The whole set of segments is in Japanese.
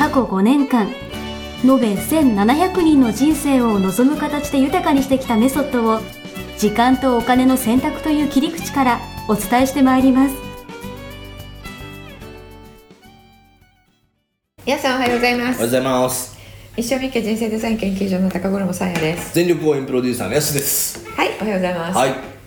過去5年間延べ1700人の人生を望む形で豊かにしてきたメソッドを時間とお金の選択という切り口からお伝えしてまいります。皆さんおはようございまおはようごすざいます。一生み家人生デザイン研究所の高頃もさやです。全力応援プロデューサーのやすです。はいおはようございます、はい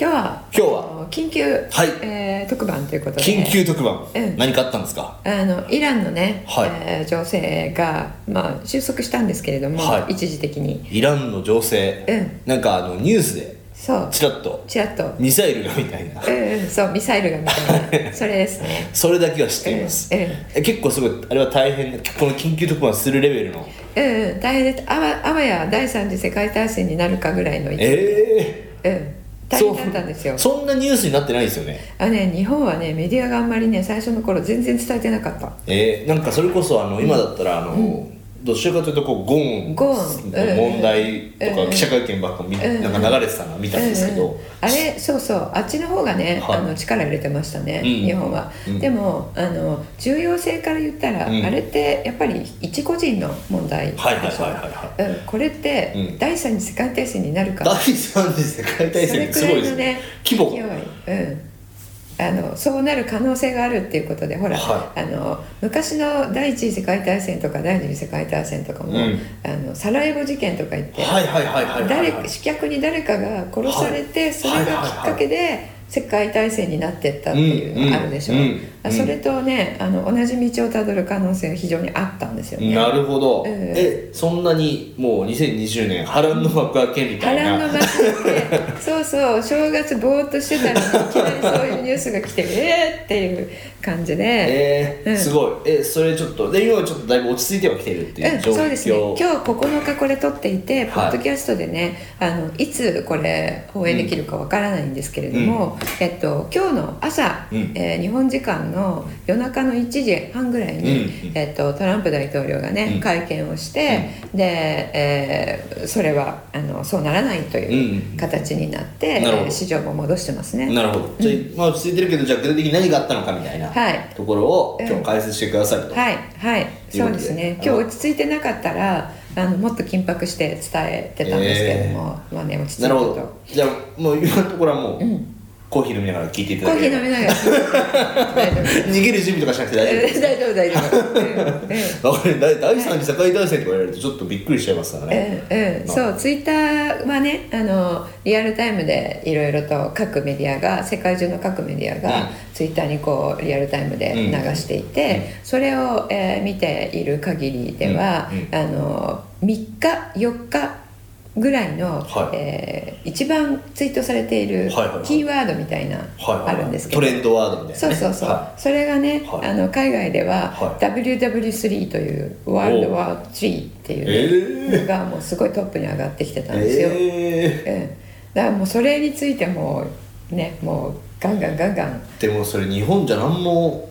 今日は今日は？緊急、はい。えー特番ということで。緊急特番、うん。何かあったんですか？あのイランのね、はい。えー情勢が、まあ、収束したんですけれども、はい。一時的に。イランの情勢、うん。なんかあのニュースでそう。ちらっとちらっと。ミサイルがみたいな。うんうんそうミサイルがみたいな。それですね。それだけは知っています、うんうん。え結構すごいあれは大変この緊急特番するレベルの。うんうん。大変であわあわや第三次世界大戦になるかぐらいのええうん大変だったんですよそんなニュースになってないですよね。あね日本はねメディアがあんまりね最初の頃全然伝えてなかった。えー、なんかそれこそあの今だったらあの、どちらかというとこうゴーンゴーン。の問題とうんか記者会見ばっか見、うんなんか流れてたのは見たんですけど、うんうんあれそうそう。あっちの方がね、はい。あの力入れてましたね、うん日本は、うん。でもあの重要性から言ったら、うん。あれってやっぱり一個人の問題でしょはいはいはいはいうん。これって、うん。第三次世界大戦になるか第三次世界大戦すごいですね。規模。うん、あのそうなる可能性があるっていうことでほら、はあの昔の第一次世界大戦とか第二次世界大戦とかも、うん。あのサラエボ事件とか言って、刺客に誰かが殺されて、はい。それがきっかけで世界大戦になってったっていうのがあるでしょ、うん。うんあそれとねあの同じ道をたどる可能性が非常にあったんですよね。なるほど、うん。えそんなにもう2020年波乱の幕開けみたいな、波乱の幕でそうそう正月ぼーっとしてたらいきなりそういうニュースが来て えーっていう感じで、えーうん。すごい。えそれちょっとで今はちょっとだいぶ落ち着いてはきてるっていう状況、うん、そうですね。今日9日これ撮っていて、ポはい。ッドキャストでねあのいつこれ放映できるかわからないんですけれども、えっと、今日の朝、うん。えー日本時間の夜中の1時半ぐらいに、うんえっと、トランプ大統領がね、うん。会見をして、で、えーそれはあのそうならないといううん形になって、なるほど。えー市場も戻してますね。なるほど。じゃあ、まあ落ち着いてるけどじゃあ具体的に何があったのかみたいなはい。ところをうん今日解説してくださいと、はい。はい。そうですね。今日落ち着いてなかったらあのもっと緊迫して伝えてたんですけれども、まあね落ち着いたと。なるほど。じゃあもう今のところはもう、んコーヒー飲みながら聞いていたコーだければ。ヒー飲みながら大丈夫逃げる準備とかしなくて大丈夫です。大丈夫大丈夫。うんうんわかる第第三次世界大戦とか言われるとちょっとびっくりしちゃいますからね、うんうん、そうツイッターはねあのリアルタイムでいろいろと各メディアが世界中の各メディアが、うん。ツイッターにこうリアルタイムで流していて、それを、えー見ている限りでは、うんあの3日4日ぐらいの、はい。えー一番ツイートされているキーワードみたいな、あるんですけど。トレンドワードみたいな、ね、そうそうそう、はそれがね、はい。あの海外では、は WW3 というワールドワー3っていう、のがもうすごいトップに上がってきてたんですよ、えうん、だからもうそれについてもねもうガンガンガンガン。ー、でもそれ日本じゃ何も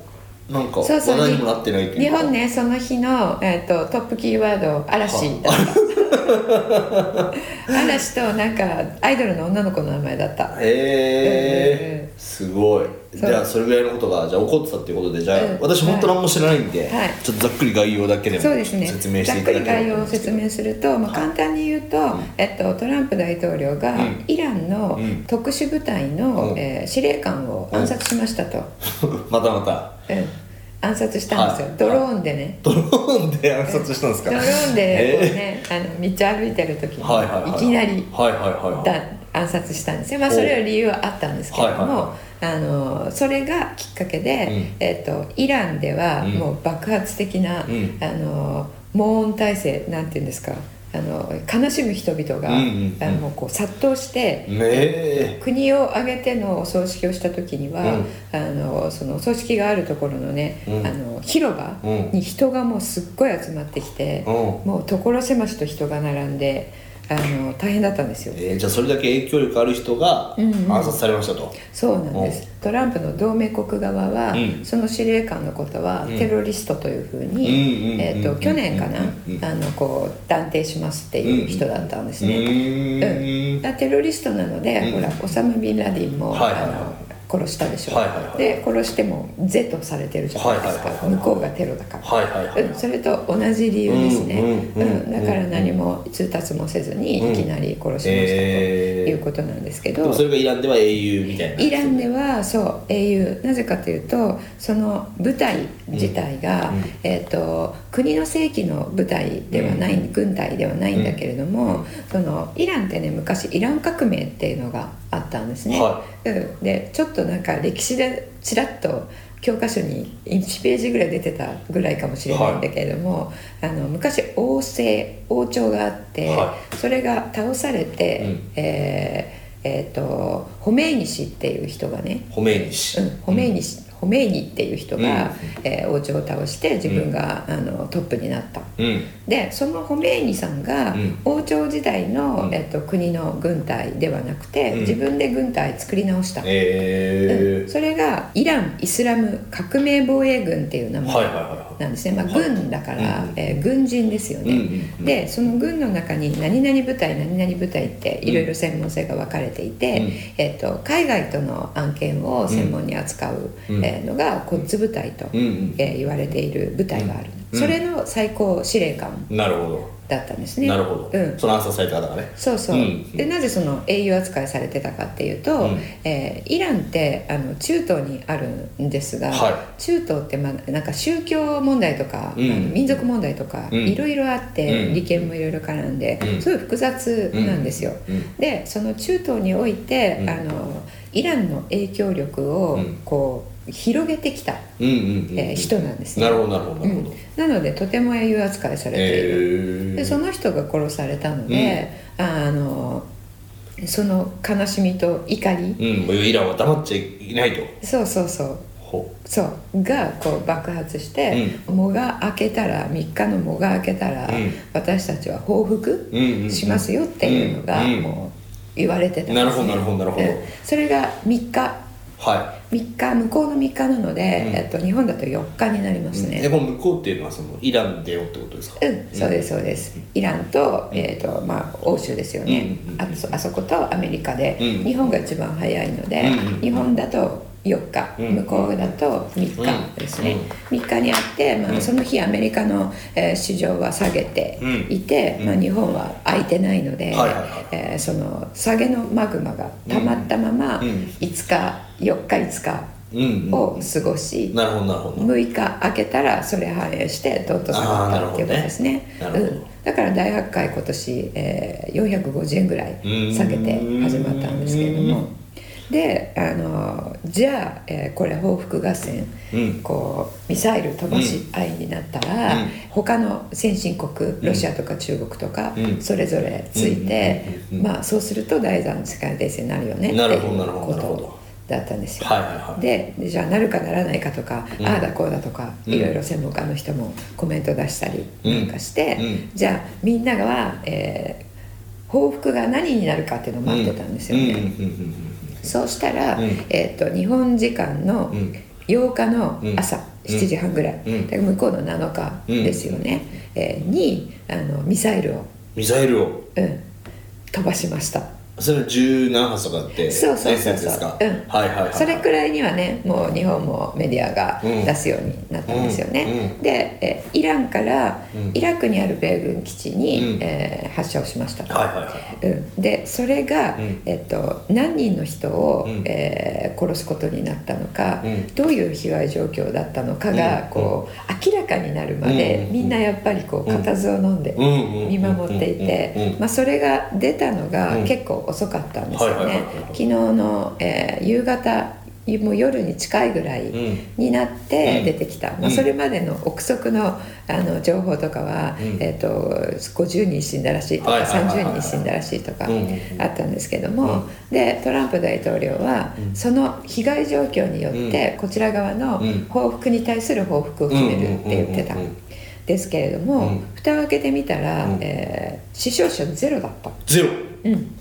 なんかそうそう。話題にもなってないというか。日本ねその日の、えー、とトップキーワード嵐だった 嵐となんかアイドルの女の子の名前だった。へえすごい。じゃあそれぐらいのことがじゃあ起こってたっていうことでじゃあ、うん。私本当何も知らないんで、はい。ちょっとざっくり概要だけでも説明しざっくりていただければ概要を説明すると、まあ、簡単に言うと、えっと、トランプ大統領がうん。イランのうん。特殊部隊の、うん。えー司令官を暗殺しましたと、またまた。うん暗殺したんですよ、はい。ドローンでね、ドローンで暗殺したんですか？ドローンでこうね、あの道歩いてる時に、はいきなりはいはいはいはい。だ暗殺したんですよ。まあそれは理由はあったんですけれども、あのそれがきっかけで、うん。えっとイランではうん。もう爆発的な、うん。あの防音体制なんていうんですか？あの悲しむ人々が、うんうんうん。あのこう殺到して、ねえ。国を挙げてのお葬式をした時には、うん。あのそのお葬式があるところのね、うん。あの広場うん。に人がもうすっごい集まってきて、うん。もう所狭しと人が並んであの大変だったんですよ。えーじゃあそれだけ影響力ある人がうんうん。暗殺されましたと、そうなんです。トランプの同盟国側は、うん。その司令官のことはうん。テロリストというふううんうんうんに、えー、と去年かな、うんうんあのこう断定しますっていう人だったんですね。うーん。だからテロリストなので、うん。ほらオサマ・ビンラディンも、はいはいはい。あの殺したでしょ、はいはいはい。で殺しても是とされてるじゃないですか、はいはいはいはい。向こうがテロだから、はいはいはい。うん、それと同じ理由ですね、うんうんうんうん。だから何も通達もせずにうん。いきなり殺しましたとえーいうことなんですけど、でもそれがイランでは英雄みたいな。イランではそう英雄。なぜかというとその部隊自体が、うんうん。えー、と国の正規の部隊ではない、軍隊ではないんだけれども、そのイランってね昔イラン革命っていうのがあったんですね、はうん、でちょっとなんか歴史でちらっと教科書に1ページぐらい出てたぐらいかもしれないんだけれども、あの昔王政王朝があって、はそれが倒されて、うん。えーえー、とホメイニ氏っていう人がね、ホメイニ氏、うん、ホメイニ氏、ホメイニっていう人が、うん。えー王朝を倒して自分が、あのトップになった。うん。でそのホメイニさんが、うん。王朝時代の、うん。えっと、国の軍隊ではなくて、うん。自分で軍隊作り直した、えうん。それがイラン・イスラム革命防衛軍っていう名ー、前。はいはいはいはなんですね、まあ、はい。軍だから、うんえー軍人ですよね、うんうんうん。でその軍の中に何々部隊何々部隊っていろいろ専門性が分かれていて、うん。えー、と海外との案件を専門に扱う、うん。えーのがコッズ部隊と、うんうん。えー言われている部隊がある、うん。それの最高司令官。いなるほど、だったんですね。なるほど、うん。その暗殺された方がね。そうそう、うん。でなぜその英雄扱いされてたかっていうと、うん。えーイランってあの中東にあるんですが、は中東って、まあ、なんか宗教問題とか、うん。民族問題とか、うん。いろいろあって、うん。利権もいろいろ絡んで、うん。すごい複雑なんですよ。うん。でその中東において、うん。あのイランの影響力をうん。こう広げてきた、うんうんうんえー人なんですね。なるほどなるほどなのでとても英雄扱いされている。えー、でその人が殺されたので、あのその悲しみと怒り、うんもうイランは黙っちゃいないと。そうそうそう。ほそう。がこう爆発して、藻が明けたら3日の藻が明けたら、うん。私たちは報復う、うんうんうん、しますよっていうのがうんもう言われてたんです、ね。なるほどなるほどなるほど。うん。それが3日は3日向こうの3日なので、うん。えっと、日本だと4日になりまい、すね、でこの向こうっていうのはそのイランでよってことですか？うん、そうですそうです、イランと,、えーとまあ、欧州ですよね、うんうんあそあそことアメリカで、うん。日本が一番早いので、うんうん。日本だと4日、うん。向こうだと3日ですね、3日にあって、まあうん。その日アメリカの、えー市場は下げていて、うん。まあ、日本は空いてないので、はいはいはい。えーその下げのマグマが溜まったまま、うん。うん。5日4日5日うんうん。を過ごし、なるほどなるほど。6日開けたらそれ反映してどんと下がったっていうことですね。ね。うん、だから大発会今年、えー、450円ぐらい下げて始まったんですけれどもであのじゃあ、えーこれ報復合戦、うん。こうミサイル飛ばし合いになったら、うん。他の先進国ロシアとか中国とか、うん。それぞれついて、まあそうすると第三次世界大戦になるよねってなるいうことだったんですよ。はいはいはい。ででじゃあなるかならないかとか、うん。ああだこうだとか、うん。いろいろ専門家の人もコメント出したりなんかして、じゃあみんなが、えー報復が何になるかっていうのを待ってたんですよね。そうしたら、うん。えー、と日本時間のうん。8日の朝、うん。7時半ぐらい、うん。向こうの7日ですよね、えーにあのミサイルを、ミサイルを。うん、飛ばしました。それ十何発とかってそうそうそうそう。うん。はいはいはいそれくらいにはねもう日本もメディアがうん。出すようになったんですよね、うん。うん。でえイランからうん。イラクにある米軍基地に、うん。えー発射をしましたと、はいはいはい。うん、でそれが、うん。えっと、何人の人を、うん。えー殺すことになったのか、うん。どういう被害状況だったのかが、うん。こう明らかになるまで、うん。みんなやっぱりこう固唾を飲んで、見守っていて、まあ、それが出たのがうん。結構遅かったんですよね、昨日の、えー夕方もう夜に近いぐらいになって出てきた、ん。まあ、それまでの憶測のあの情報とかは、うん。えー、と50人死んだらしいとか、はいはいはいはい。30人死んだらしいとかあったんですけども、うん。でトランプ大統領は、うん。その被害状況によって、こちら側のうん。報復に対する報復を決めるって言ってた。ですけれども、うん。蓋を開けてみたら、うん。えー死傷者ゼロだった、ゼロ。うん、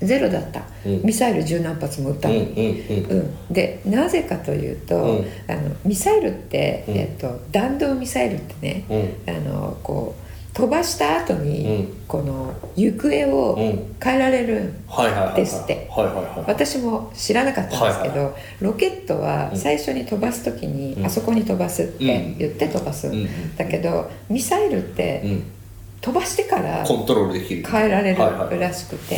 ゼロだった、うん。ミサイル十何発も撃ったうんのに、うん。でなぜかというと、うん。あのミサイルって、うん。えっと弾道ミサイルってね、うん。あのこう飛ばした後に、うん。この行方をうん。変えられる、はいはいはいはい。ですって。私も知らなかったんですけど、はいロケットはうん。最初に飛ばす時に、うん。あそこに飛ばすって言って飛ばす、うんだけどミサイルってうん飛ばしてからコントロールできる。変えられるらしくて、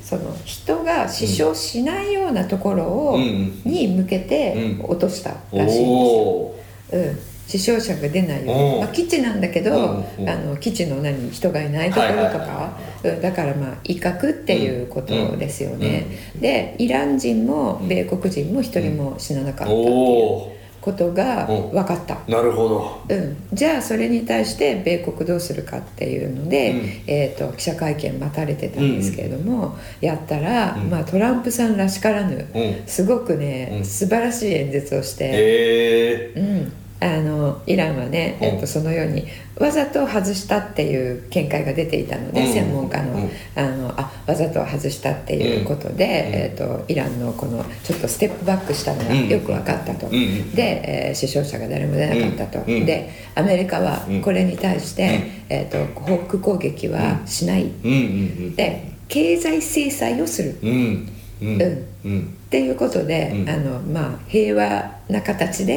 うん。その人が死傷しないようなところを、に向けてうん。落としたおらしいんですよ。おうん。死傷者が出ないようまあ、基地なんだけど、うんうんあの基地の何人がいないところとはいはいかはうん。だからまあ威嚇っていうことですよね、うんでイラン人も米国人も一人も死ななかったっていうことがう。ん分かった、なるほど。うん、じゃあそれに対して米国どうするかっていうので、うん。えー、と記者会見待たれてたんですけれども、やったら、うん。まあ、トランプさんらしからぬうん。すごくね、うん。素晴らしい演説をして。ええうん、あのイランはね、うん。えっと、そのようにわざと外したっていう見解が出ていたので、うん。専門家の,、うん。あのあわざと外したっていうことで、えっと、イランのこのちょっとステップバックしたのがうん。よく分かったと、ん。で、えー死傷者が誰も出なかったと、うん。でアメリカはうん。これに対して、えっと報復攻撃はしない、うん。うん。で経済制裁をする。うん。うん。うん。うんっていうことで、うん。あのまあ、平和な形で、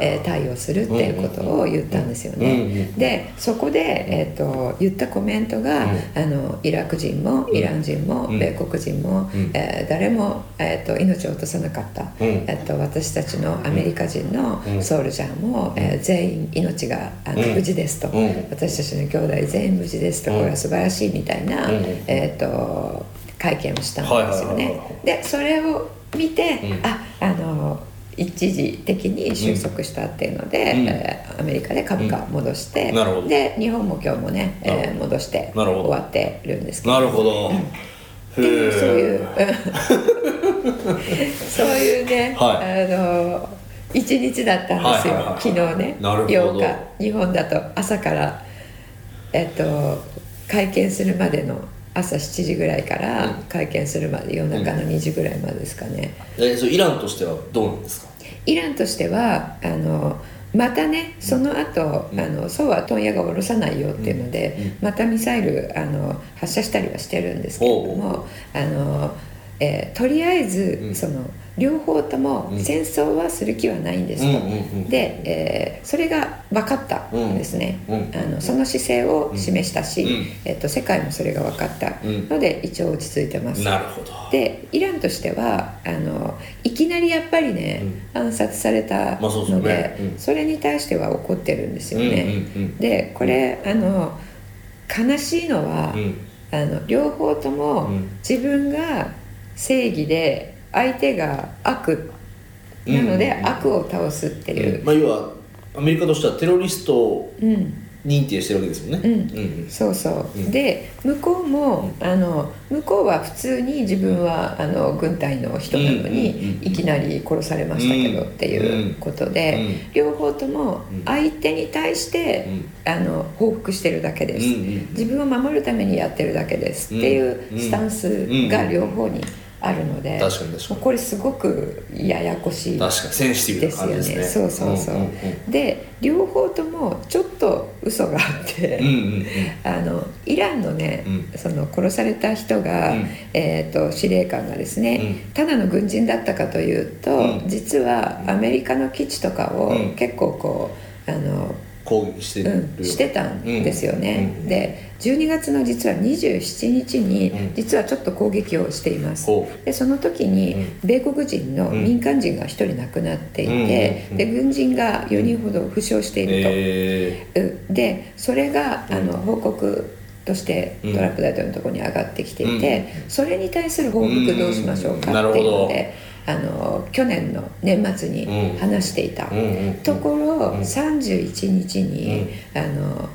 えー対応するっていうことを言ったんですよね。んでそこで、えー、と言ったコメントが、うん。あのイラク人もイラン人も、うん。米国人も、うん。えー誰も、えー、と命を落とさなかった、うん。えー、と私たちのアメリカ人のうん。ソルジャーも、えー全員命があの、うん。無事ですと、うん。私たちの兄弟全員無事ですと、うん。これは素晴らしいみたいな、うん。えー、と会見をしたんですよね。はい。でそれを見て、うん。ああの一時的に収束したっていうので、うん。えーアメリカで株価戻して、うん。で日本も今日もね、えー戻して終わってるんですけど。なるほど。っていうそういう そういうね、はあの一日だったんですよ、昨日ねなるほど。8日。日本だと朝からえっと会見するまでの朝7時ぐらいからうん。会見するまで夜中の2時ぐらいまでですかね、えそうイランとしてはどうなんですか？イランとしてはあのまたねその後、うん。あのそうは問屋が下ろさないよっていうので、うん。うん。またミサイルあの発射したりはしてるんですけれどもあの、えーとりあえず、うん。その両方ともうん。戦争はする気はないんですと、で、えーそれが分かったんですね、あのその姿勢を示したし、うん。えっと世界もそれが分かったうん。ので一応落ち着いてます。なるほど。でイランとしてはあのいきなりやっぱりね、暗殺されたので、それに対しては怒ってるんですよね。でこれあの悲しいのは、うん。あの両方ともうん。自分が正義で相手が悪なので、うん悪を倒すっていう、まあ要はアメリカとしてはテロリスト認定してるわけですよね。うん。うんそうそう、うん。で向こうもあの向こうは普通に自分はあの軍隊の人なのうんうんうんにいきなり殺されましたけどうん。っていうことで、うん。両方ともうん。相手に対して、あの報復してるだけです、うんうん自分を守るためにやってるだけですっていうスタンスが両方にあるので、確かに確かに。これすごくややこしい確かにセンシティブですよな感じですね。ねそうそうそう、で両方ともちょっと嘘があって、あのイランのね、うその殺された人が、うん。えー、と司令官がですね、うただの軍人だったかというと、うん。実はアメリカの基地とかをうん。結構こうあの、攻撃してるうん、してたんですよね、うん。で12月の実は27日にうん。実はちょっと攻撃をしています、ほでその時にうん。米国人の民間人が1人亡くなっていて、うん。で軍人が4人ほど負傷していると、えうん。でそれがあの報告としてうん。トランプ大統領のところに上がってきていうん。て、それに対する報復どうしましょうかっていううん。なるほど。ので、あの去年の年末に話していた、ところ、うん。31日に、あの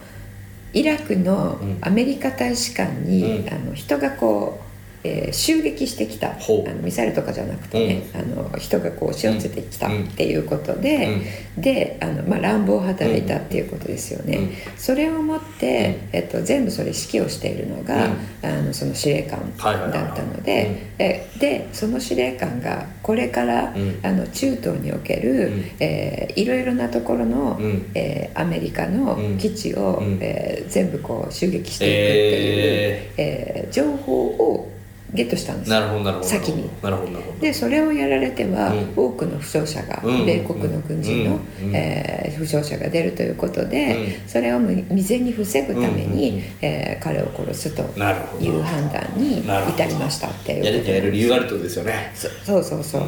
イラクのアメリカ大使館に、うん。あの人がこう、えー襲撃してきたあのミサイルとかじゃなくてね、あの人がこう押し寄せてきたっていうことで、であの、まあ、乱暴を働いたっていうことですよね、うん。それをもって、えっと、全部それ指揮をしているのが、あのその司令官だったので、えでその司令官がこれから、うん。あの中東における、うん。えーいろいろなところの、うん。えーアメリカのうん。基地を、うん。えー全部こう襲撃していくっていう、えー情報をゲットしたんですなるほどなるほど先に。なるほどなるほど。でそれをやられては、うん。多くの負傷者が、うん米国の軍人の、うんえー負傷者が出るということで、うん。それを未然に防ぐために、うんえー彼を殺すとなるほど。いう判断に至りましたっていうやる理由があるってことですよね。そそうそうそう、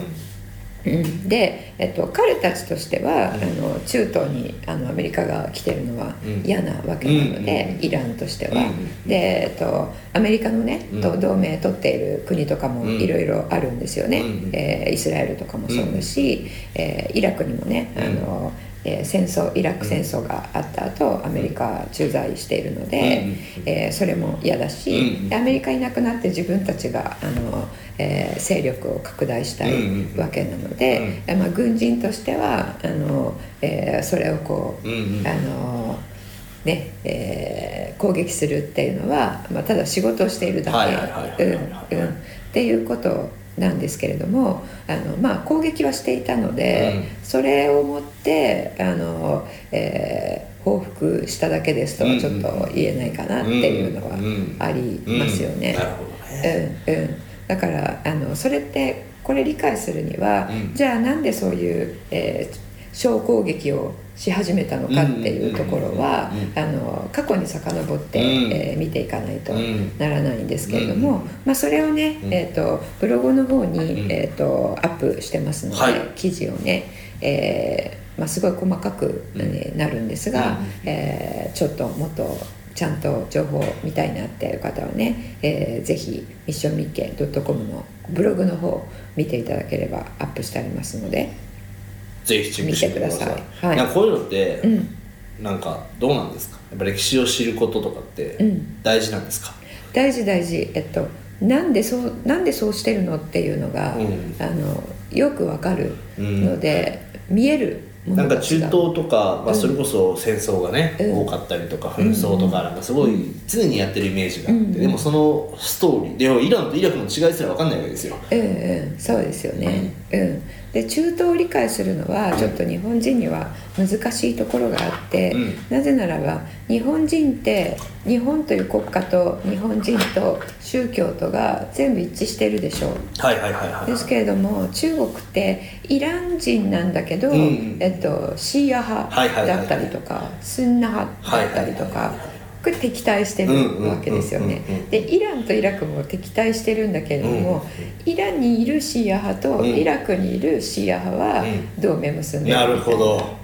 うん、で、えっと、彼たちとしては、あの中東にあのアメリカが来てるのはうん。嫌なわけなので、うんイランとしては、うんで、えっと、アメリカのね、うん。と同盟取っている国とかもうん。いろいろあるんですよね、うんえーイスラエルとかもそうだし、えーイラクにもねあの、えー戦争イラク戦争があった後、アメリカ駐在しているので、えーそれも嫌だし、アメリカいなくなって自分たちがあの、えー勢力を拡大したいうんわけなので、えーまあ、軍人としてはあの、えーそれをこう、うんうん。あのねえー攻撃するっていうのは、まあ、ただ仕事をしているだけ。はいうんうん。っていうことなんですけれどもあの、まあ、攻撃はしていたので、うそれをもってあの、えー報復しただけですとはちょっと言えないかなっていうのはありますよね。うん。うんうん、だからあのそれってこれ理解するには、うん。じゃあなんでそういう、えー小攻撃をし始めたのかっていうところは、過去に遡って、うん。えー見ていかないとうん。ならないんですけれども、うんまあ、それをね、うん。えー、とブログの方に、うんえー、とアップしてますので、はい。記事をね、えーまあ、すごい細かく、えーなるんですが、うん。えーちょっともっとちゃんと情報を見たいなっていう方はね、えーぜひミッションミッケ .com のブログの方見ていただければアップしてありますので、ぜひチェックしてください。見てください。はい。なんかこういうのって、うん、なんかどうなんですか？やっぱ歴史を知ることとかってうん。大事なんですか、大事大事。えっとなんでそうなんでそうしてるのっていうのが、うん。あのよくわかるので、見えるもなんか中東とか、まあ、うんそれこそ戦争がね、うん。多かったりとか紛争とかなんかすごい常にやってるイメージがあって、うん。でもそのストーリーでもイランとイラクの違いすら分かんないわけですよ。うんうん。そうですよね、うん、で中東を理解するのはちょっと日本人には難しいところがあって、うん。なぜならば日本人って日本という国家と日本人と宗教とが全部一致してるでしょう。はいはいはいはい。ですけれども中国ってイラン人なんだけど、うん。えっと、シーア派だったりとかスンナ派だったりとかこれ敵対してるわけですよね。うんうんうんうんでイランとイラクも敵対してるんだけれども、イランにいるシーア派とうん。イラクにいるシーア派はうん。同盟結んでなるみたいほど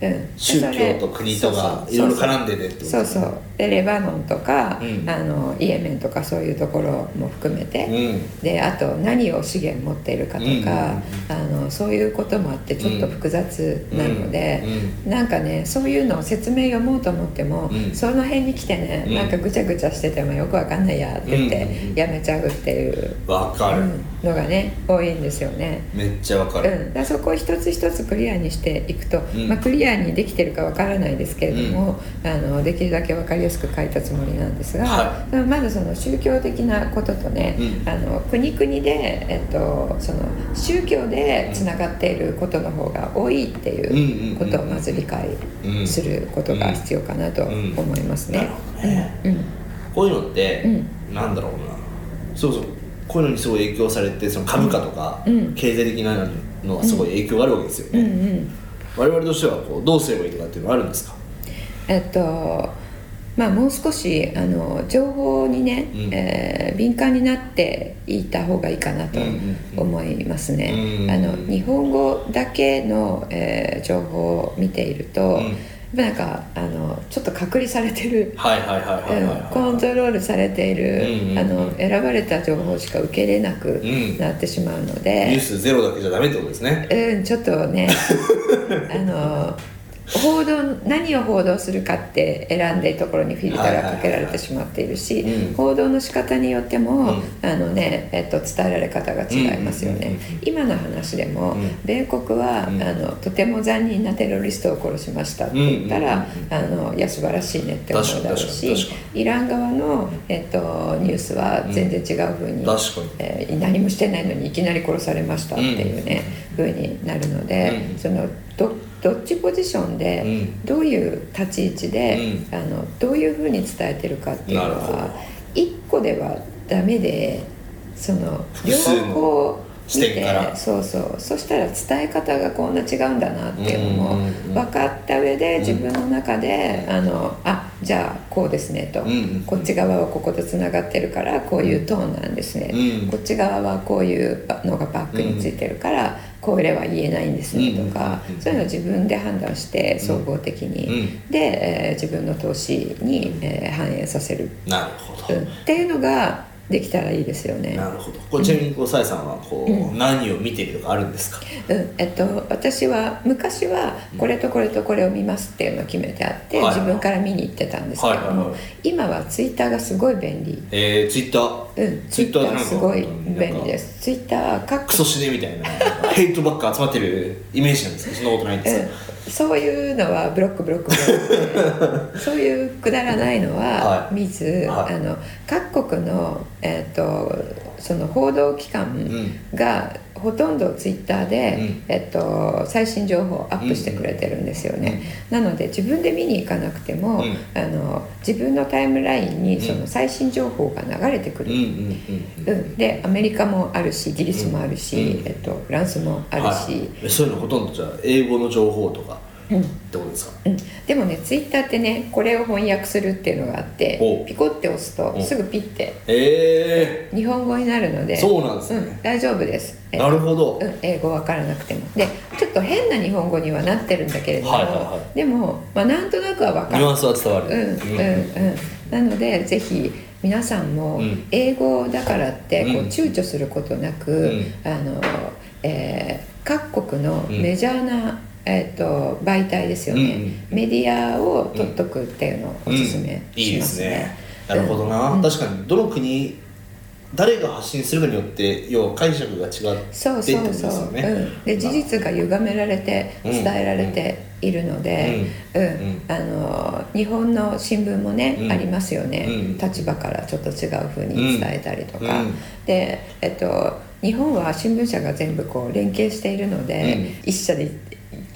うん。で宗教と国とがそうそう。いろいろ絡んでてそうそう。でレバノンとか、うん。あのイエメンとかそういうところも含めて、うん。であと何を資源持っているかとか、あのそういうこともあってちょっと複雑なので、なんかねそういうのを説明読もうと思っても、うん。その辺に来てね、うん。なんかぐちゃぐちゃしててもよくわかんないやって言ってうん。やめちゃうっていう、わかる、うんのがね多いんですよね。めっちゃわかうん、る、だそこを一つ一つクリアにしていくと、ん。まあ、クリアにできてるかわからないですけれども、あのできるだけわかりやすく書いたつもりなんですが、はでもまずその宗教的なこととね、うん。あの国々で、えっと、その宗教でつながっていることの方が多いっていうことをまず理解することが必要かなと思いますね。こういうのって、うなんだろうな。そうそうこういうのにすごい影響されてその株価とか、うん。経済的なのはすごい影響があるわけですようんうね、ん。我々としてはこうどうすればいいとかっていうのはあるんですか？えっとまあ、もう少しあの情報にね、うん。えー敏感になっていた方がいいかなと思いますね。うんあの日本語だけの、えー情報を見ていると、うん。ぱなんかあのちょっと隔離されてる。コントロールされている、うんうんうん。あの選ばれた情報しか受け入れなくうん。なってしまうのニューで、スゼロだけじゃダメってことですね。うん、ちょっとね あの報道何を報道するかって選んでいるところにフィルターがかけられてしまっているし、うん。報道の仕方によっても、うん。あのねえっと、伝えられ方が違いますよね、うんうんうん。うん今の話でも、うん。米国は、うん。あのとても残忍なテロリストを殺しましたって言ったら、うんうんあのいや素晴らしいねって思うだろうしイラン側の、えっと、ニュースは全然違うふうに、えー何もしてないのにいきなり殺されましたっていうね、ふうになるので、うん。そのどどっちポジションで、うん。どういう立ち位置で、うあのどういうふうに伝えてるかっていうのは一個ではダメでその両方視点から。そうそう。そしたら伝え方がこんな違うんだなっていうのもうんうんうん分かった上で自分の中で、あのあじゃあこうですねと、うんうんこっち側はこことつながってるからこういうトーンなんですね、うん。こっち側はこういうのがバックについてるから、これは言えないんですねとか、うん。そういうのを自分で判断して総合的に、うん。で、えー自分の投資に、えー反映させる、なるほど、うん。っていうのができたらいいですよね。なるほど。これちなみにこうさえさんはこう、何を見てるとかあるんですか？うん。えっと、私は昔はこれとこれとこれを見ますっていうのを決めてあって、はい自分から見に行ってたんですけども、はいはいはい。今はツイッターがすごい便利。えー、ツイッター？うん、ツイッターすごい便利です。ツイッター各クソ死ねみたいなヘイトばっか集まってるイメージなんですけどそんなことないんですよ、うん、そういうのはブロックブロックブロックでそういうくだらないのははい見ず、はい。あの各国の、えー、とその報道機関がほとんどツイッターで、うん。えっと最新情報をアップしてくれてるんですよね、なので自分で見に行かなくても、うん。あの自分のタイムラインにその最新情報が流れてくる、うんうんうんうんうん、でアメリカもあるしイギリスもあるし、うん。えっと、フランスもあるし、はい。えそういうのほとんどじゃあ英語の情報とかうん。ってことですか、うん、でもねツイッターってねこれを翻訳するっていうのがあっておピコって押すとおすぐピッてえ日本語になるのでえそうなんですね、うん、大丈夫です、えなるほど、うん、英語わからなくても。でちょっと変な日本語にはなってるんだけれども、はいはいはでも、まあ、なんとなくはわかる。ニュアンスは伝わる、うんうん。うん。なのでぜひ皆さんもうん。英語だからってこううん。躊躇することなく、うん。あのえー各国のうん。メジャーな、えー、と媒体ですよね、うんメディアを取っとくっていうのをおすすめいいでしますすね。ね。なるほどな、うん。確かにどの国誰が発信するかによって要は解釈が違ってそうそうそう、ですよね。うん、で事実が歪められてうん。伝えられているので、うん。ん。あの日本の新聞もね、うん。ありますよね、うん。立場からちょっと違う風に伝えたりとか、うん。で、えっと、日本は新聞社が全部こう連携しているので、うん。一社で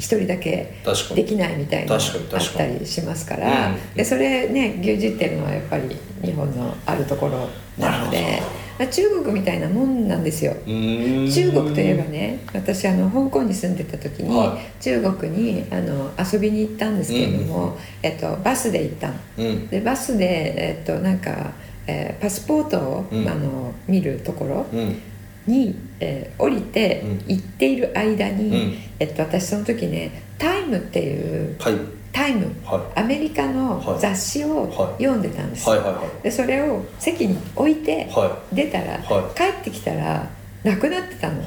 一人だけできないみたいなのあったりしますから、うん。でそれね牛耳ってるのはやっぱり日本のあるところなのなでまあ中国みたいなもんなんですよ。中国といえばね私あの香港に住んでた時に、は中国にあの遊びに行ったんですけれども、えっと、バスで行ったの。うん。でバスで、えっと、なんか、えーパスポートを、うん。あの見るところうんに、えー降りてうん。行っている間に、うん。えっと、私その時ね「タイムっていうはいタイム。はアメリカの雑誌をはい。読んでたんです。でそれを席に置いては出たら、は帰ってきたらなくなってたの。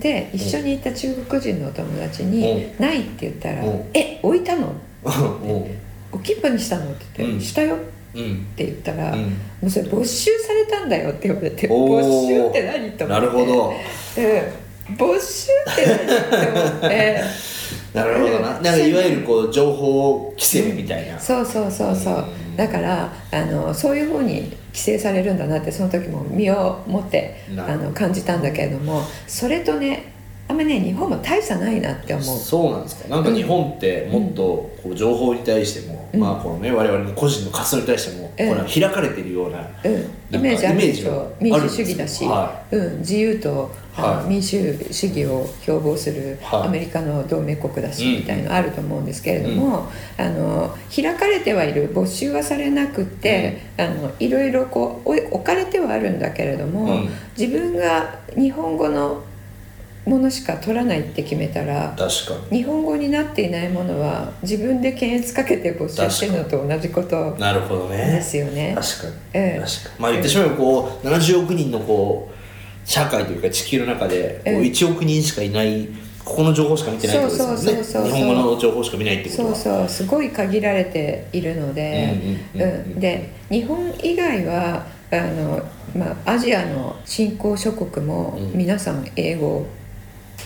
で一緒にいた中国人のお友達に「ない」って言ったらうん「え置いたの？うん。置きっぱにしたの?」って言って「うん。したよ」っうん。て言ったら「うんもうそれ没収されたんだよ」って言われて「おー没収って何?」と思って。なるほど。うん。没収って何？って思って。なるほどな。なんかいわゆるこう情報規制みたいな。そうそうそうそう。うん。だからあのそういうふうに規制されるんだなってその時も身をもってあの感じたんだけれどもそれとねあんまね日本も大差ないなって思う。そうなんですか。なんか日本ってもっとこう情報に対しても、うん。まあこのね我々の個人の活動に対しても、うん。これは開かれてるような、うん、イメージあるでしょ。民主主義だし、はうん、自由と、はい。民主主義を標榜するはい。アメリカの同盟国だし、うんみたいのあると思うんですけれども、あの開かれてはいる没収はされなくて、あのいろいろこう置かれてはあるんだけれども、うん。自分が日本語のものしか取らないって決めたら確かに。日本語になっていないものは自分で検閲かけて募集してるのと同じことなるほどね。ですよね。確かに、ええ。確かに。まあ言ってしまえばこう70億人のこう社会というか地球の中でこうええ。1億人しかいないここの情報しか見てないってことですね。そうそうそうそう日本語の情報しか見ないってことは。そうそう。すごい限られているので、うんうんうんうん。うん。で日本以外はあの、まあ、アジアの新興諸国もうん。皆さん英語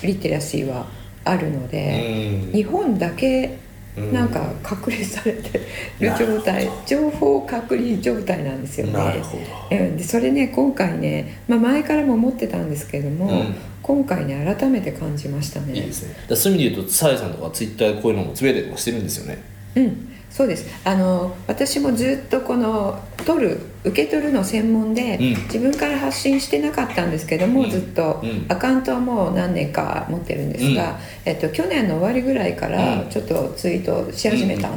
リテラシーはあるので、うん。日本だけうんなん。か隔離されてる状態、情報隔離状態なんですよね。でそれね今回ね、まあ、前からも思ってたんですけれども、うん。今回ね改めて感じましたね。いいですね。そういう意味で言うとさやさんとかツイッターでこういうのもつぶやいたりとかしてるんですよねうん、そうです。あの私もずっとこの取る受け取るの専門で、うん。自分から発信してなかったんですけども、うん。ずっと、うん。アカウントはもう何年か持ってるんですが、えっと、去年の終わりぐらいからうん。ちょっとツイートし始めた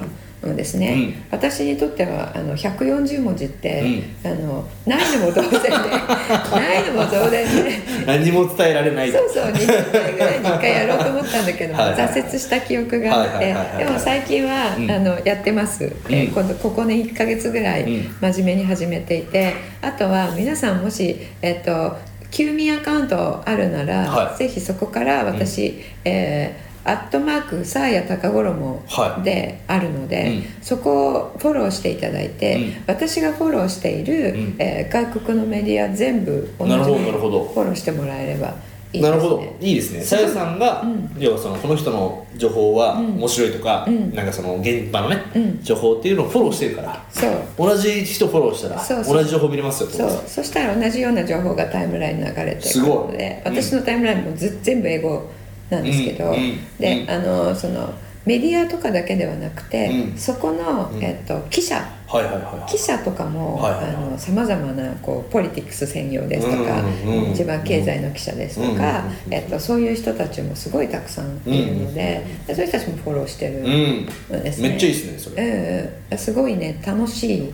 のですね、うん。私にとってはあの140文字って、あのないのも同然でないのも同然で。何も伝えられない。そうそう20回ぐらいに1回やろうと思ったんだけども挫折した記憶があってでも最近は、うん。あのやってます、えーうん今度ここね1ヶ月ぐらいうん。真面目に始めていてあとは皆さんもしえっ、と休眠アカウントあるなら、はい。ぜひそこから私、えーアットマークサーヤ高衣はい。であるので、うん。そこをフォローしていただいて、うん。私がフォローしている、うん。えー外国のメディア全部同じなるほどになるほど。フォローしてもらえればいいですね。なるほど。いいですね。さやさんが、うん。要はそのこの人の情報はうん面白いとか、うん。なんかその現場のね、うん。情報っていうのをフォローしてるからそう。同じ人フォローしたら同じ情報見れますよそう。そしたら同じような情報がタイムラインに流れてくるのでうん。私のタイムラインもず全部英語なんですけど、うんうんで、うん。あのそのメディアとかだけではなくて、うん。そこの、うん。えっと、記者。はいはいはいはい。記者とかもはいはいはい。さまざまなこうポリティクス専用ですとか、うんうん一番経済の記者ですとか、うんえっと、そういう人たちもすごいたくさんいるので,、でそういう人たちもフォローしてるうんのですね。めっちゃいいですねそれ、うんうん、すごいね楽しい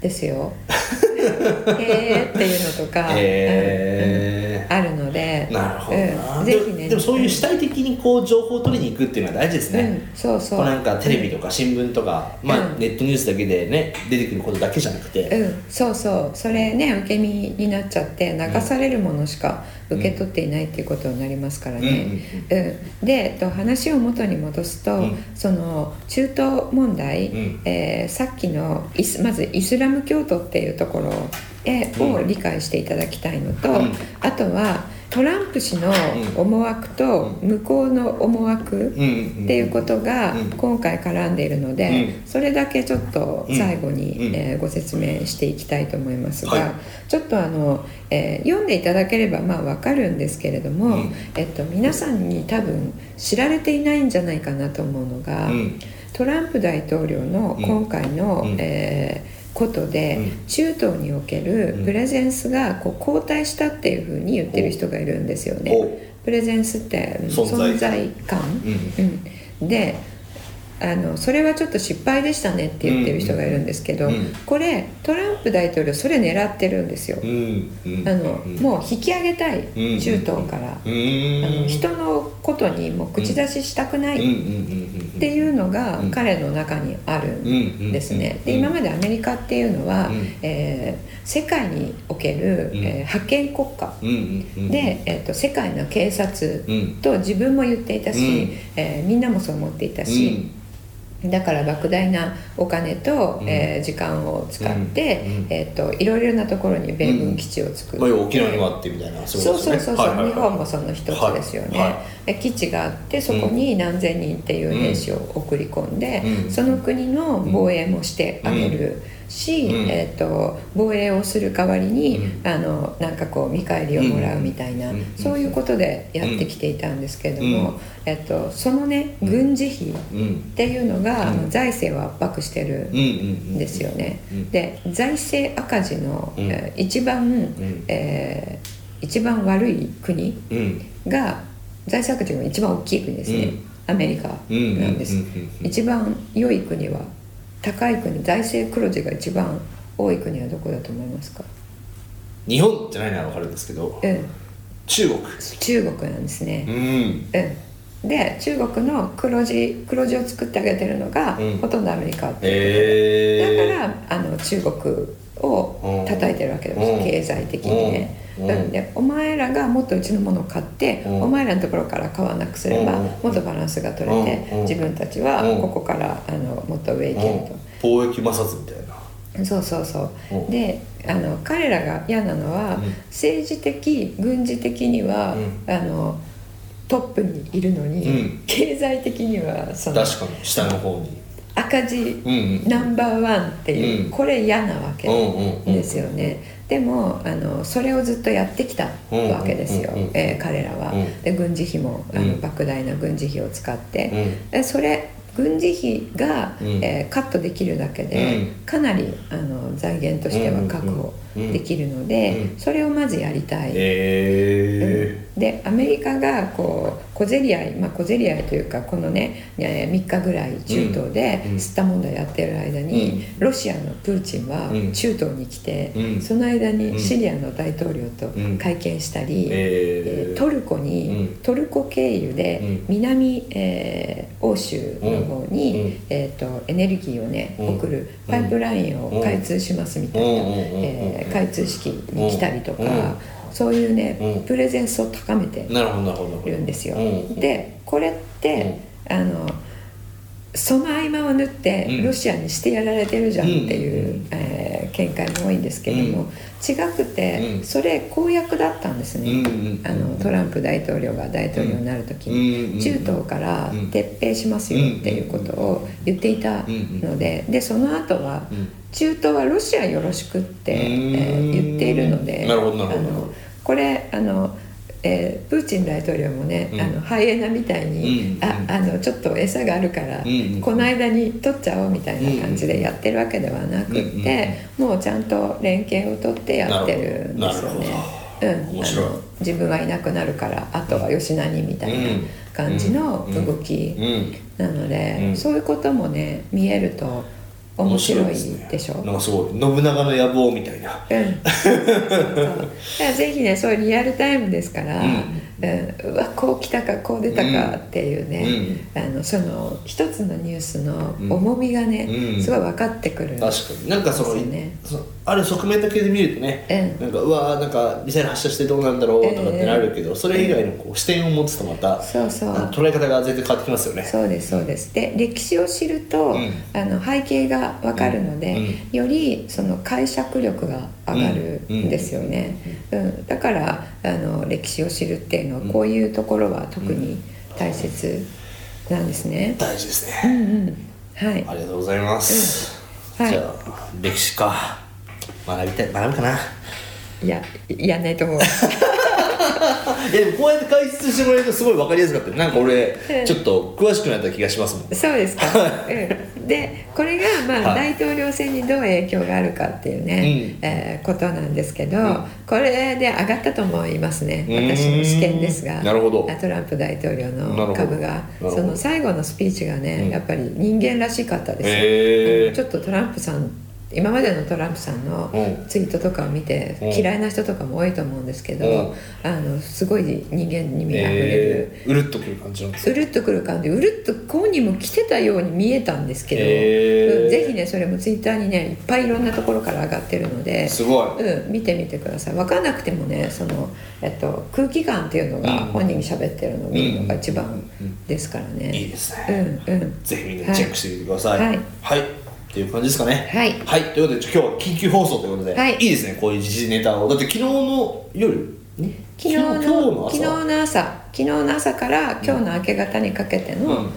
ですよ。へーっていうのとか、へうあるのでなるほどな、うん、ぜひね。ででもそういう主体的にこう情報を取りに行くっていうのは大事ですね、うん、そうそう。なんかテレビとか新聞とか、まあうんネットニュースだけでね出てくることだけじゃなくて、うん、そうそう。それね受け身になっちゃって流されるものしか受け取っていないっていうことになりますからね。うんで、えっと、話を元に戻すと、うん。その中東問題、うん。えーさっきのまずイスラム教徒っていうところを理解していただきたいのと、うん。あとはトランプ氏の思惑と向こうの思惑、っていうことがうん。今回絡んでいるので、うん。それだけちょっと最後に、うん。えーご説明していきたいと思いますが、はい。ちょっとあの、えー読んでいただければまあわかるんですけれども、うん。えっと、皆さんに多分知られていないんじゃないかなと思うのが、うん。トランプ大統領の今回の、うん。えーことで、うん。中東におけるうん。プレゼンスがこう後退したっていうふうに言ってる人がいるんですよね。おプレゼンスってうん存在。感、うん。であのそれはちょっと失敗でしたねって言ってる人がいるんですけど、うん。これトランプ大統領それ狙ってるんですよ、うん。うん。あのうん。もう引き上げたい、うん。中東から、うん。あの人のことにもう口出ししたくないっていうのがうん。彼の中にあるんですね。でうん今までアメリカっていうのは、うん。えー世界における、うん。えー覇権国家。で、えー、と世界の警察うん。と自分も言っていたし、うん。えーみんなもそう思っていたし、だから莫大なお金と、うん。えー時間を使って、うん。うん。えー、といろいろなところに米軍基地を作まあ、る、要は沖縄にもあってみたいなそうそうそうそう、はいはいはい。日本もその一つですよね、はい。はで基地があってそこに何千人っていう兵士を送り込んで、うん。その国の防衛もしてあげるし、うん。えー、と防衛をする代わりに、うん。あのなんかこう見返りをもらうみたいな、うん。そういうことでやってきていたんですけれども、うん。えっとそのね軍事費っうん。ていうのが、財政を圧迫してるうんですよね。うんで財政赤字の、うん。えー一番、ん。えー一番悪い国うん。が財政赤字が一番大きい国ですね、うん。アメリカなんです、一番良い国は高い国財政黒字が一番多い国はどこだと思いますか？日本じゃないならわかるんですけどうん。中国。中国なんですね。うん。うん、で中国の黒字黒字を作ってあげてるのが、うん。ほとんどアメリカってえだからあの中国を叩いてるわけです、うん。経済的にね、うん。うんでお前らがもっとうちのものを買って、うん。お前らのところから買わなくすれば、うん。もっとバランスが取れて、うん。自分たちはうん。ここからあのもっと上行けると。貿易摩擦みたいな。そうそうそう、うん。であの彼らが嫌なのは、うん。政治的軍事的には、うあのトップにいるのに、うん。経済的にはその確かに下の方に。赤字ナンバーワンっていう、うん。これ嫌なわけですよね、でもあのそれをずっとやってきたわけですよ、えー彼らは、うん。で軍事費もあの、うん。莫大な軍事費を使って、うん。でそれ軍事費が、うん。えーカットできるだけで、うん。かなりあの財源としては確保できるので、うん。それをまずやりたい、へでアメリカがこう小競り合い、まあ、小競り合いというかこのねえー3日ぐらい中東でうん吸った問題やってる間に、ロシアのプーチンはうん。中東に来て、うん。その間うん。にシリアの大統領とうん。会見したり、ええートルコに、うん。トルコ経由でうん。南、えー欧州の方に、うん。えー、とエネルギーをねうん。送るパイプラインを開通しますみたいな、うん。えー開通式に来たりとか、うんそういうね、うん。プレゼンスを高めてなるんですよ。うん。でこれって、あのその合間を縫ってうん。ロシアにしてやられてるじゃんっていう、うん。えー見解も多いんですけども、うん。違くて、うん。それ公約だったんですね、うんうんあのトランプ大統領が大統領になる時に、うん中東からうん。撤兵しますよっていうことを言っていたのででその後はうん中東はロシアよろしくって、えうん。ー言っているのでなるほどあのこれあの、えープーチン大統領もね、うん。あのハイエナみたいに、うんああのちょっと餌があるから、うんこの間に取っちゃおうみたいな感じでやってるわけではなくって、もうちゃんと連携を取ってやってるんですよね。うん、自分はいなくなるからあとは吉何みたいな感じの動きうんなので、うん。そういうこともね見えると面白いでしょ。なんかすごい信長の野望みたいな。うん、そう。ぜひねそういうリアルタイムですから、ううん。うわこう来たかこう出たかっていうね、あのその一つのニュースの重みがね、うん。すごい分かってくる、確かに。なんかそのですよねそのある側面だけで見るとね、うん。なんかうわーなんかミサイル発射してどうなんだろうとかってなるけど、それ以外のこう視点を持つとまた、そうそう。捉え方が全然変わってきますよね。そうですそうです。で歴史を知ると、うん。あの背景が分かるので、うよりその解釈力が上がるんですよね、うん。だからあの歴史を知るっていうのはこういうところは特に大切なんですね、大事ですね、うんうん。はい。ありがとうございます、うん。はい。じゃあ歴史か学びたい学ぶかな。いややんないと思う。いやでもこうやって解説してもらえるとすごい分かりやすかったなんか俺うん。ちょっと詳しくなった気がしますもん。そうですか、うん、でこれがまあ、はい。大統領選にどう影響があるかっていうね、うん。えーことなんですけど、ん。これで上がったと思いますね。私の試験ですがなるほど。トランプ大統領の株が。その最後のスピーチがね、うん。やっぱり人間らしかったですよ、へー。うん。ちょっとトランプさん今までのトランプさんのうん。ツイートとかを見てうん。嫌いな人とかも多いと思うんですけど、うん。あのすごい人間に見あふれる、えー、うるっとくる感じなんですうるっとくる感じ。うるっとこうにも来てたように見えたんですけど、へー。うんぜひねそれもツイッターにねいっぱいいろんなところから上がってるのですごい。うん、見てみてください。分かんなくてもねその、えっと、空気感っていうのがうん。本人に喋ってるのを見るのが一番ですからね、いいですうね、んうん。ぜひみんなチェックしてみてください。はい。はい、っていう感じですかね。はい。はい、ということで今日は緊急放送ということで、はい。いですねこういう時事ネタを。だって昨日の夜ん昨日の昨日の朝？昨日の朝。から今日の明け方にかけての、うん。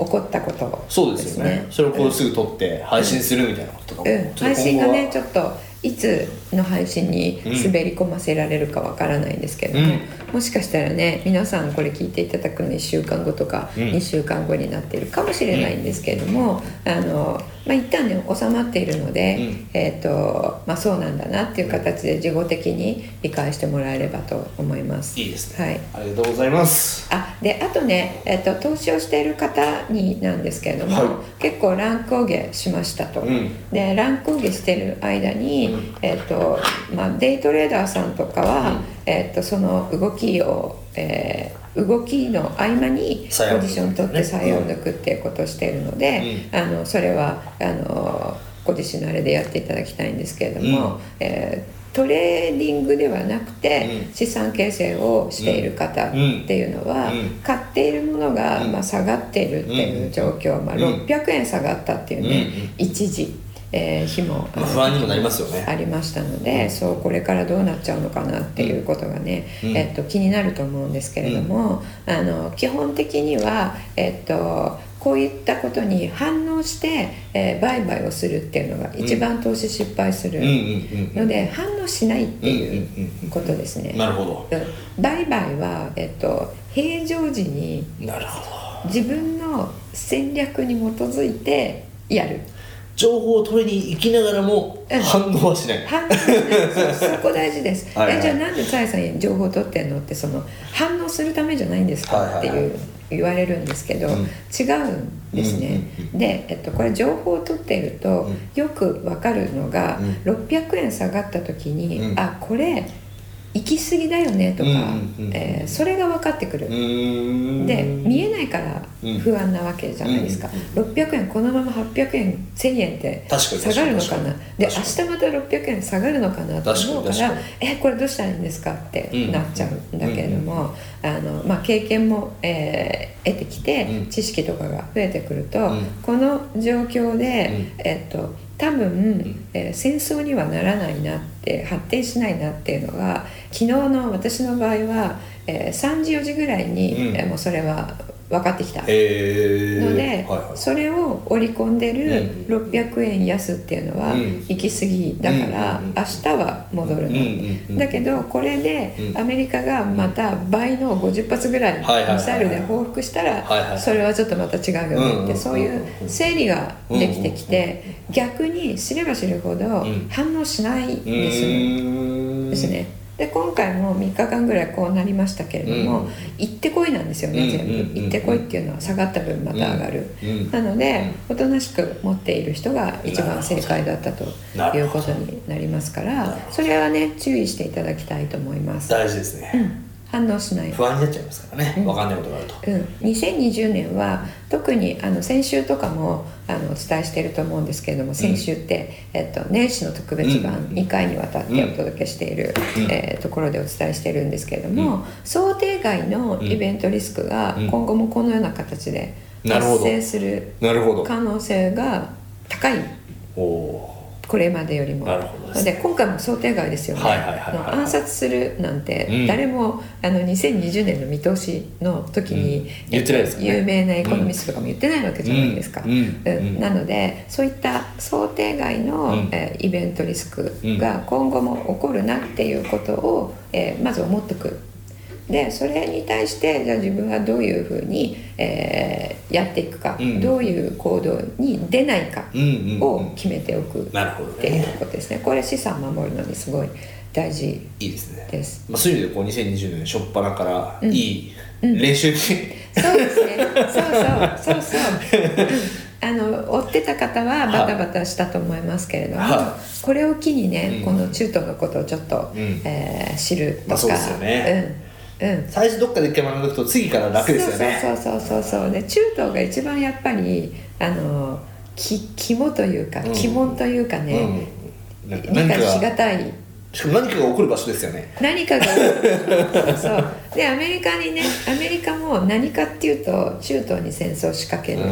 起こったことそうですよね。それをこうすぐ撮って配信するみたいなこととかも、うん、ちょっと配信がねち今ょっといつの配信に滑り込ませられるかわからないんですけども、うん。もしかしたらね皆さんこれ聞いていただくの1週間後とかうん。2週間後になっているかもしれないんですけれども、あのまあ、一旦ね収まっているので、うん。えーとまあ、そうなんだなっていう形で事後的に理解してもらえればと思います。いいですね、はい。ありがとうございます。あであとね、えっと投資をしている方になんですけれども、はい。結構乱高下しましたと、うん。で乱高下してる間に、うん。えっとまあ、デイトレーダーさんとかは、うん。えー、とその動きを、えー動きの合間にポジション取って鞘を抜くっていうことをしているので、あのそれはあのご自身のあれでやっていただきたいんですけれども、うん。えートレーディングではなくて、うん。資産形成をしている方っていうのは、うん。買っているものが、うん。まあ、下がっているっていう状況、まあ、うん。600円下がったっていうね、一時、えー日も、まあ不安にもなりますよね。ありましたので、そうこれからどうなっちゃうのかなっていうことがね、うん。えっと、気になると思うんですけれども、あの基本的には、えっと、こういったことに反応して、えー売買をするっていうのが一番投資失敗するうんうんうんので、反応しないっていうことですね。なるほど。うん。売買は、えっと、平常時になるほど。自分の戦略に基づいてやる。情報を取りに行きながらもうん反応はしない、反応しない。そうそこ大事です。はいはい。えじゃあなんでさやさんに情報を取ってんのってその反応するためじゃないんですかっていう、はいはい。はい言われるんですけど、うん。違うんですね。うんうんで、えっと、これ情報を取っていると、うん。よくわかるのが、うん。600円下がった時に、うん。あこれ行き過ぎだよねとか、うんえーそれが分かってくる。で見えないからうん不安なわけじゃないですか、うん。600円このまま800円1000円って下がるのかな？で明日また600円下がるのかなと思うからえこれどうしたらいいんですか？ってうんなっちゃうんだけれども、あのまあ、経験も、えー得てきて、うん。知識とかが増えてくると、うん。この状況で、うえっと多分、えー戦争にはならないなって発展しないなっていうのが昨日の私の場合は、えー3時4時ぐらいに、うん。えーもうそれは分かってきた。ので、はいはい。それを織り込んでるう600円安っていうのはうん。行き過ぎだからうん明日は戻るの、だけどこれでうん。アメリカがまた倍の50発ぐらいミサイルで報復したらそれはちょっとまた違うよねってうんそういう整理ができてきて逆に知れば知るほどん。反応しないんうです。ですねで今回も3日間ぐらいこうなりましたけれども、うん。行ってこいなんですよね、うん全部、うん行ってこいっていうのは下がった分また上がる、うん。なのでおとなしく持っている人が一番正解だったということになりますからそれはね注意していただきたいと思います、大事ですね、うん、反応しない。不安になっちゃいますからね、うん。分かんないことがあると。うん、2020年は特にあの先週とかもあのお伝えしていると思うんですけれども先週って、えっと、年始の特別版うん。2回にわたってお届けしている、うん。えーところでお伝えしているんですけれども、想定外のイベントリスクがうん。今後もこのような形で発生する可能性が高いこれまでよりも。なるほどで今回も想定外ですよね、はいはいはいはいあの暗殺するなんうん。て誰も、あの2020年の見通しの時に、うん。有名なエコノミストとかも言ってないわけじゃないですか、うん。うん。うん。なのでそういった想定外の、うん。えーイベントリスクが今後も起こるなっていうことを、えーまず思っておくでそれに対してじゃあ自分はどういうふうに、えーやっていくか、うん。どういう行動に出ないかうんうんうん。を決めておくっていうねことですね。これ資産守るのにすごい大事いいですね。です。まあ、そういう意味でこう2020年初っ端からうん。いい練習に、そうですね。そうそうそうそう、う んあの追ってた方はバタバタしたと思いますけれども、はこれを機にね、うん。この中東のことをちょっと、うん。えー知るとか、まあそうですよね。うんうん。最初どっかで一回学んでおくと次から楽ですよね。そうそうそうそうそう。で中東が一番やっぱりあのき肝というかうん。鬼門というかね、うん、なんか理何か解しががたい。しかも何かが起こる場所ですよね。何かがそう そう。でアメリカにねアメリカも何かっていうと中東に戦争を仕掛ける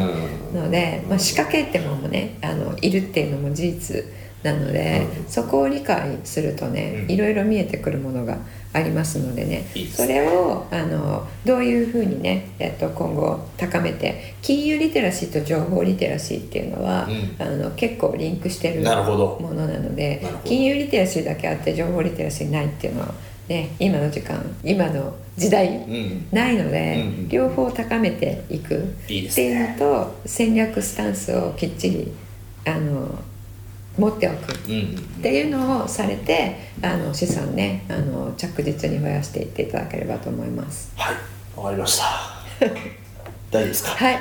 ので、まあ、仕掛けってもんもねあのいるっていうのも事実なので、うん。そこを理解するとね、うん。いろいろ見えてくるものがありますのでね。それをあのどういうふうにね、えっと、今後高めて金融リテラシーと情報リテラシーっていうのは、うん。あの結構リンクしてるなるほど。ものなので金融リテラシーだけあって情報リテラシーないっていうのはね今の時間今の時代うん。ないので、うんうん。両方高めていく。っていうねのと戦略スタンスをきっちりあの持っておく。っていうのをされてあの資産ねあの着実に増やしていっていただければと思います。はい。わかりました。大丈夫ですか？はい、は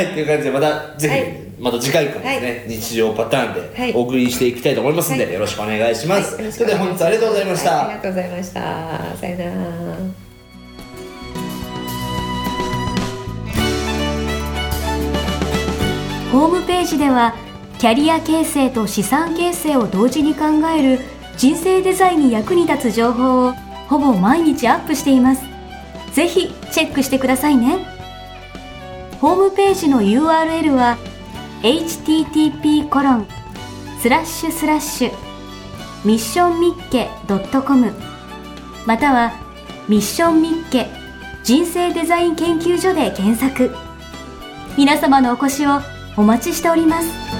い。はい。という感じでまたぜひ、はい。また次回以降もですね、はい。日常パターンはい。でお送りしていきたいと思いますので、はい。よろしくお願いします、はい。よろしそれでは本日はありがとうございました、はありがとうございました。さよなら。ホームページではキャリア形成と資産形成を同時に考える人生デザインに役に立つ情報をほぼ毎日アップしています。ぜひチェックしてくださいね。ホームページの URL は http コロンスラッシュスラッシュミッションミッケ .com またはミッションミッケ人生デザイン研究所で検索。皆様のお越しをお待ちしております。